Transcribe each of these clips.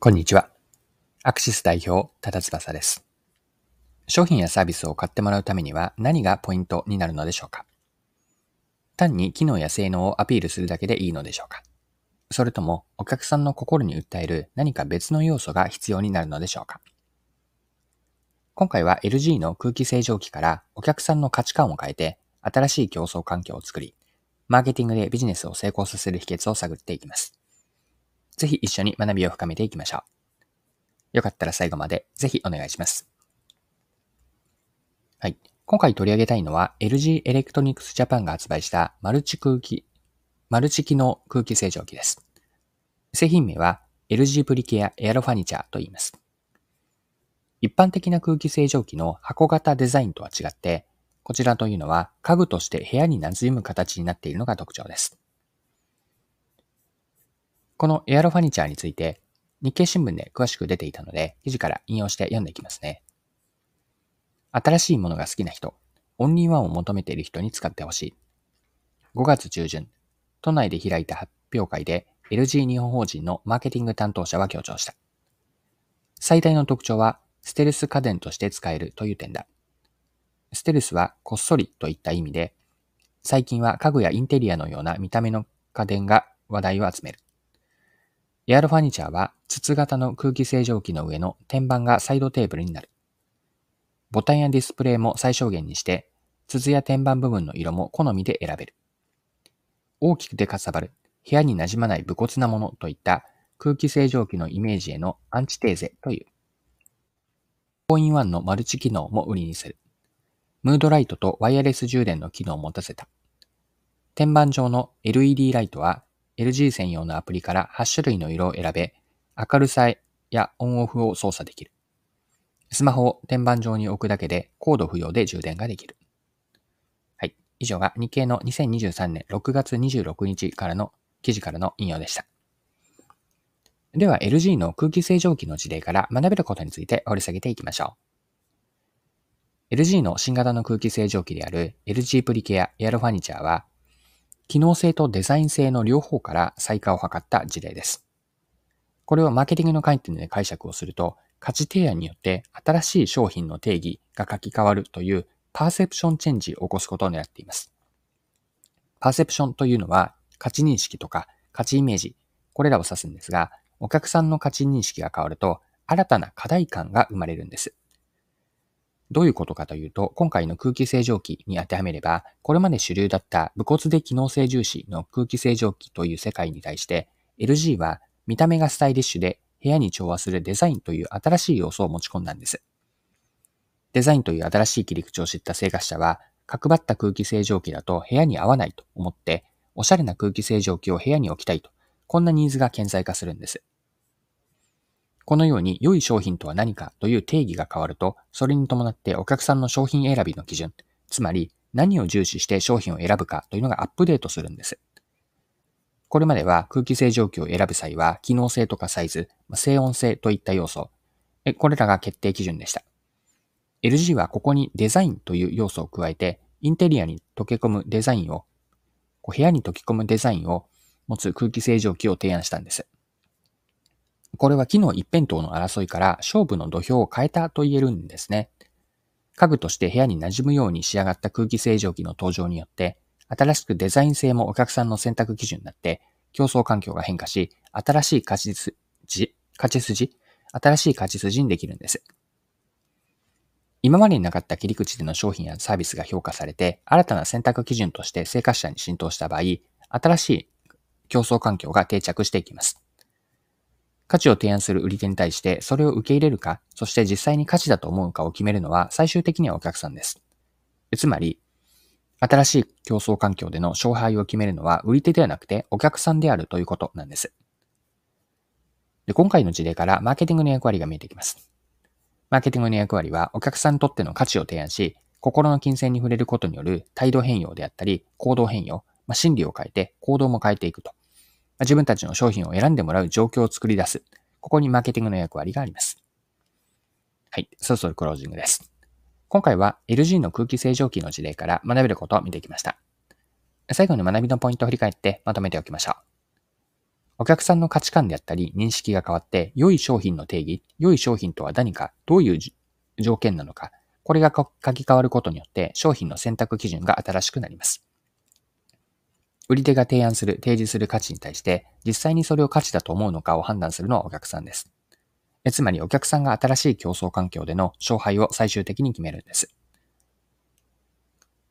こんにちは。アクシス代表、ただ翼です。商品やサービスを買ってもらうためには何がポイントになるのでしょうか？単に機能や性能をアピールするだけでいいのでしょうか？それともお客さんの心に訴える何か別の要素が必要になるのでしょうか？今回は LG の空気清浄機からお客さんの価値観を変えて新しい競争環境を作り、マーケティングでビジネスを成功させる秘訣を探っていきます。ぜひ一緒に学びを深めていきましょう。よかったら最後までぜひお願いします。はい。今回取り上げたいのは LG エレクトニクスジャパンが発売したマルチ空気、マルチ機能空気清浄機です。製品名は LG プリケアエアロファニチャーと言います。一般的な空気清浄機の箱型デザインとは違って、こちらというのは家具として部屋に馴染む形になっているのが特徴です。このエアロファニチャーについて日経新聞で詳しく出ていたので、記事から引用して読んでいきますね。新しいものが好きな人、オンリーワンを求めている人に使ってほしい。5月中旬、都内で開いた発表会で LG 日本法人のマーケティング担当者は強調した。最大の特徴は、ステルス家電として使えるという点だ。ステルスはこっそりといった意味で、最近は家具やインテリアのような見た目の家電が話題を集める。エアロファニチャーは筒型の空気清浄機の上の天板がサイドテーブルになる。ボタンやディスプレイも最小限にして、筒や天板部分の色も好みで選べる。大きくてかさばる、部屋に馴染まない武骨なものといった空気清浄機のイメージへのアンチテーゼという。4 in 1のマルチ機能も売りにする。ムードライトとワイヤレス充電の機能を持たせた。天板上の LED ライトは LG 専用のアプリから8種類の色を選べ、明るさやオンオフを操作できる。スマホを天板上に置くだけでコード不要で充電ができる。はい。以上が日経の2023年6月26日からの記事からの引用でした。では LG の空気清浄機の事例から学べることについて掘り下げていきましょう。LG の新型の空気清浄機である LG プリケアエアロファニチャーは機能性とデザイン性の両方から再化を図った事例です。これをマーケティングの観点で解釈をすると、価値提案によって新しい商品の定義が書き換わるというパーセプションチェンジを起こすことを狙っています。パーセプションというのは価値認識とか価値イメージ、これらを指すんですが、お客さんの価値認識が変わると新たな課題感が生まれるんです。どういうことかというと、今回の空気清浄機に当てはめれば、これまで主流だった武骨で機能性重視の空気清浄機という世界に対して、LG は見た目がスタイリッシュで部屋に調和するデザインという新しい要素を持ち込んだんです。デザインという新しい切り口を知った生活者は、角張った空気清浄機だと部屋に合わないと思って、おしゃれな空気清浄機を部屋に置きたいと、こんなニーズが顕在化するんです。このように良い商品とは何かという定義が変わると、それに伴ってお客さんの商品選びの基準、つまり何を重視して商品を選ぶかというのがアップデートするんです。これまでは空気清浄機を選ぶ際は、機能性とかサイズ、静音性といった要素、これらが決定基準でした。LG はここにデザインという要素を加えて、インテリアに溶け込むデザインを、部屋に溶け込むデザインを持つ空気清浄機を提案したんです。これは機能一辺倒の争いから勝負の土俵を変えたと言えるんですね。家具として部屋に馴染むように仕上がった空気清浄機の登場によって、新しくデザイン性もお客さんの選択基準になって、競争環境が変化し、新しい勝ち筋、勝ち筋、新しい勝ち筋にできるんです。今までになかった切り口での商品やサービスが評価されて、新たな選択基準として生活者に浸透した場合、新しい競争環境が定着していきます。価値を提案する売り手に対してそれを受け入れるか、そして実際に価値だと思うかを決めるのは最終的にはお客さんです。つまり、新しい競争環境での勝敗を決めるのは売り手ではなくてお客さんであるということなんです。で今回の事例からマーケティングの役割が見えてきます。マーケティングの役割はお客さんにとっての価値を提案し、心の金銭に触れることによる態度変容であったり、行動変容、まあ、心理を変えて行動も変えていくと。自分たちの商品を選んでもらう状況を作り出す。ここにマーケティングの役割があります。はい。そろそろクロージングです。今回は LG の空気清浄機の事例から学べることを見てきました。最後に学びのポイントを振り返ってまとめておきましょう。お客さんの価値観であったり認識が変わって、良い商品の定義、良い商品とは何か、どういう条件なのか、これが書き換わることによって商品の選択基準が新しくなります。売り手が提案する、提示する価値に対して、実際にそれを価値だと思うのかを判断するのはお客さんです。えつまりお客さんが新しい競争環境での勝敗を最終的に決めるんです。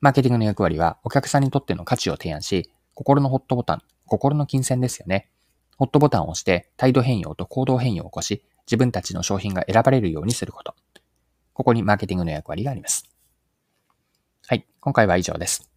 マーケティングの役割はお客さんにとっての価値を提案し、心のホットボタン、心の金銭ですよね。ホットボタンを押して態度変容と行動変容を起こし、自分たちの商品が選ばれるようにすること。ここにマーケティングの役割があります。はい。今回は以上です。